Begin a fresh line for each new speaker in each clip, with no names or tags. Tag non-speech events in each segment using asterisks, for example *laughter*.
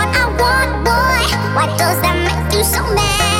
what I want, boy. Why does that make you so mad?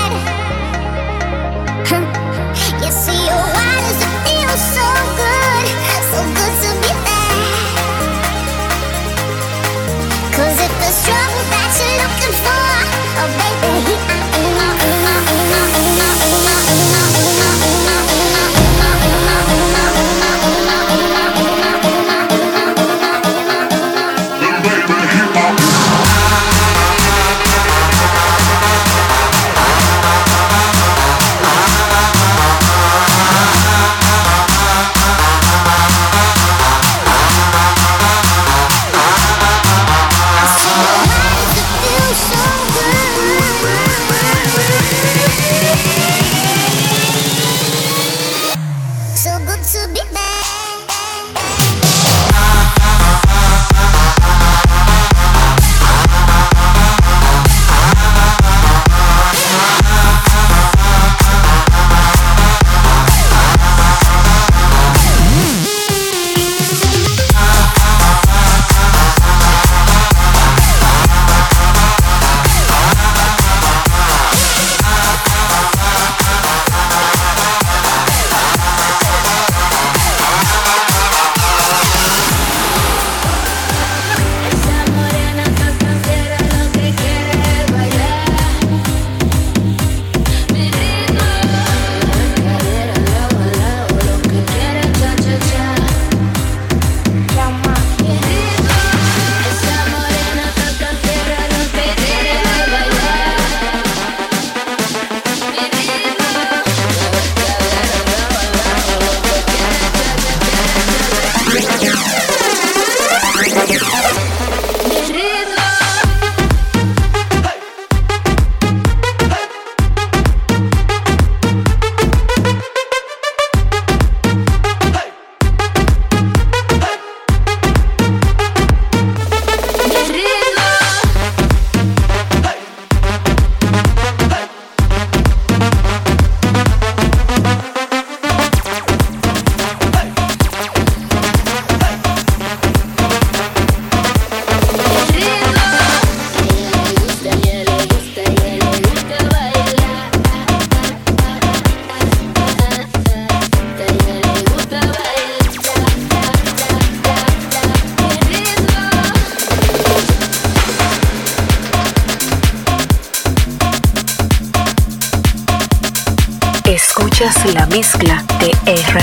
Mezcla de RJ.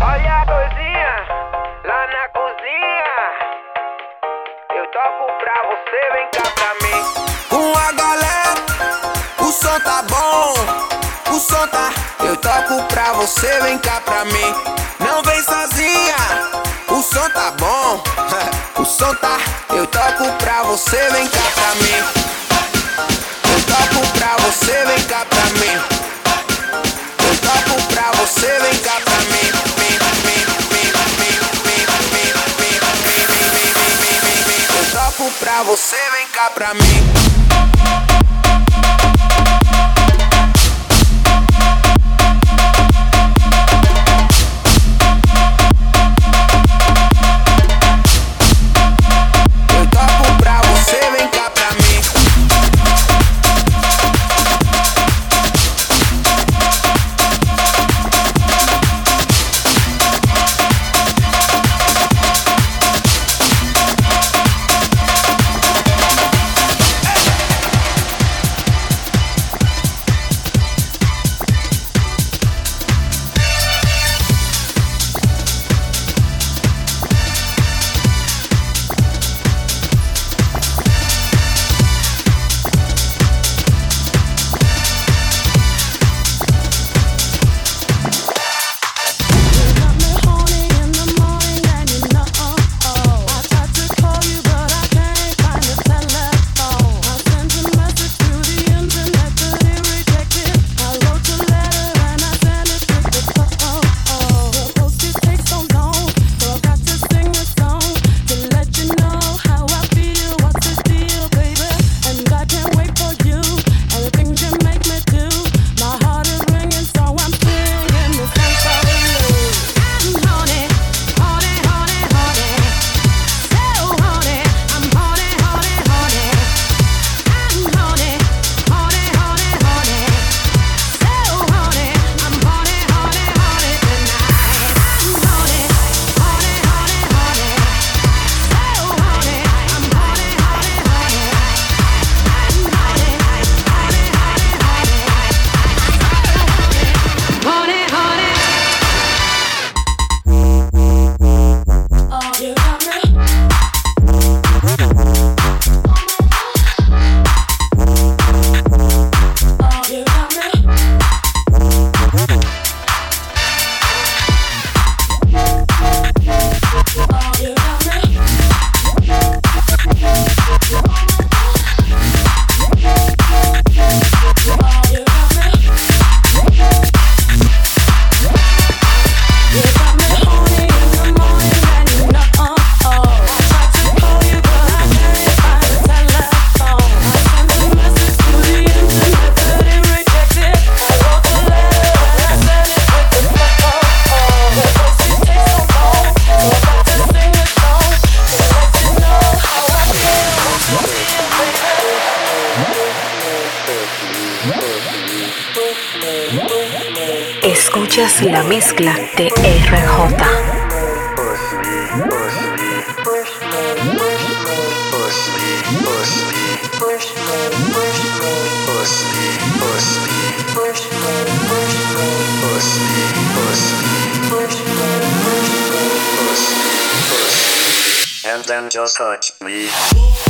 Olha a cozinha, lá na cozinha. Eu toco pra você, vem cá pra mim.
Com a galera, o som tá bom. O som tá. Eu toco pra você, vem cá pra mim. Não vem sozinha, o som tá bom. *laughs* o som tá. Eu toco pra você, vem cá pra mim. Eu toco pra você, vem cá pra mim você, vem cá pra mim. Eu toco pra você, vem cá pra mim.
la mezcla de RJ.
and then just touch me.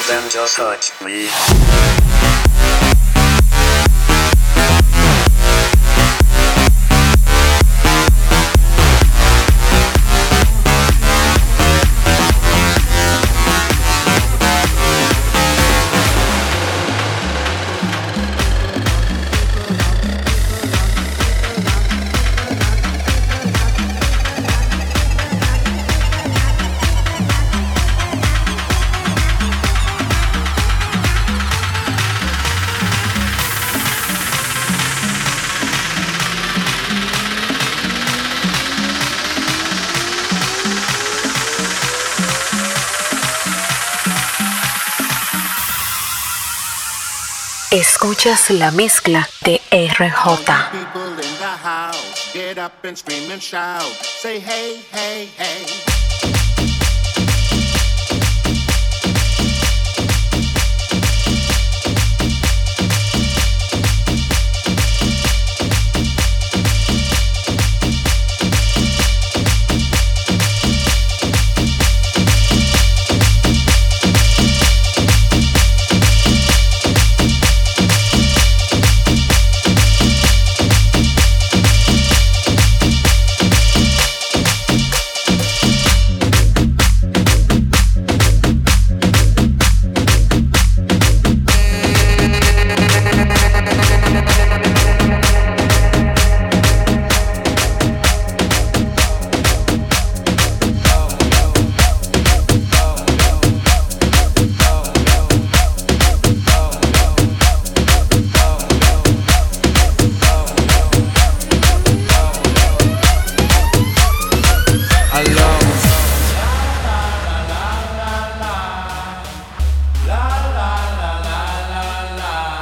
and then just touch me.
Escuchas la mezcla de RJ.
People in the house, get up and scream and shout. Say hey, hey, hey.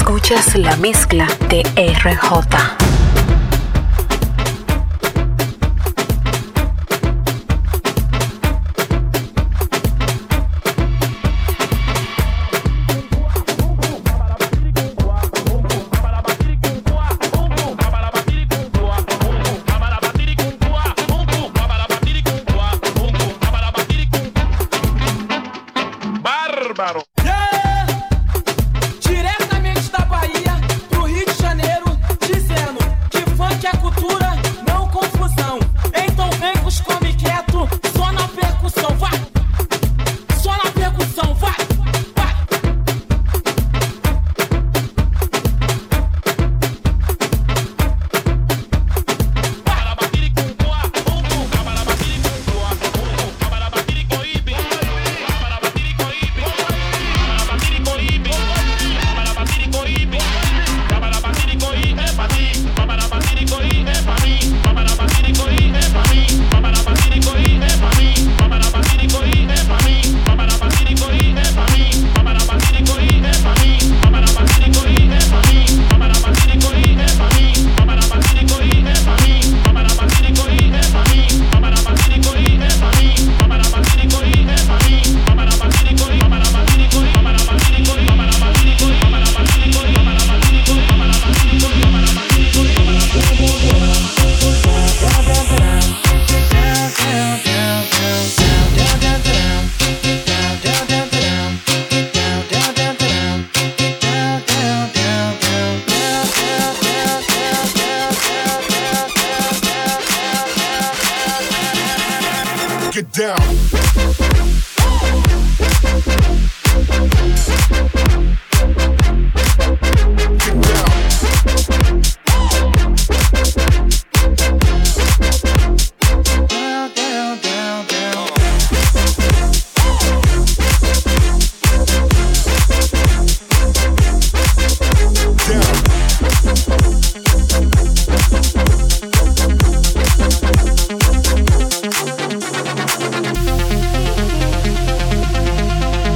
Escuchas la mezcla de RJ.
Bárbaro.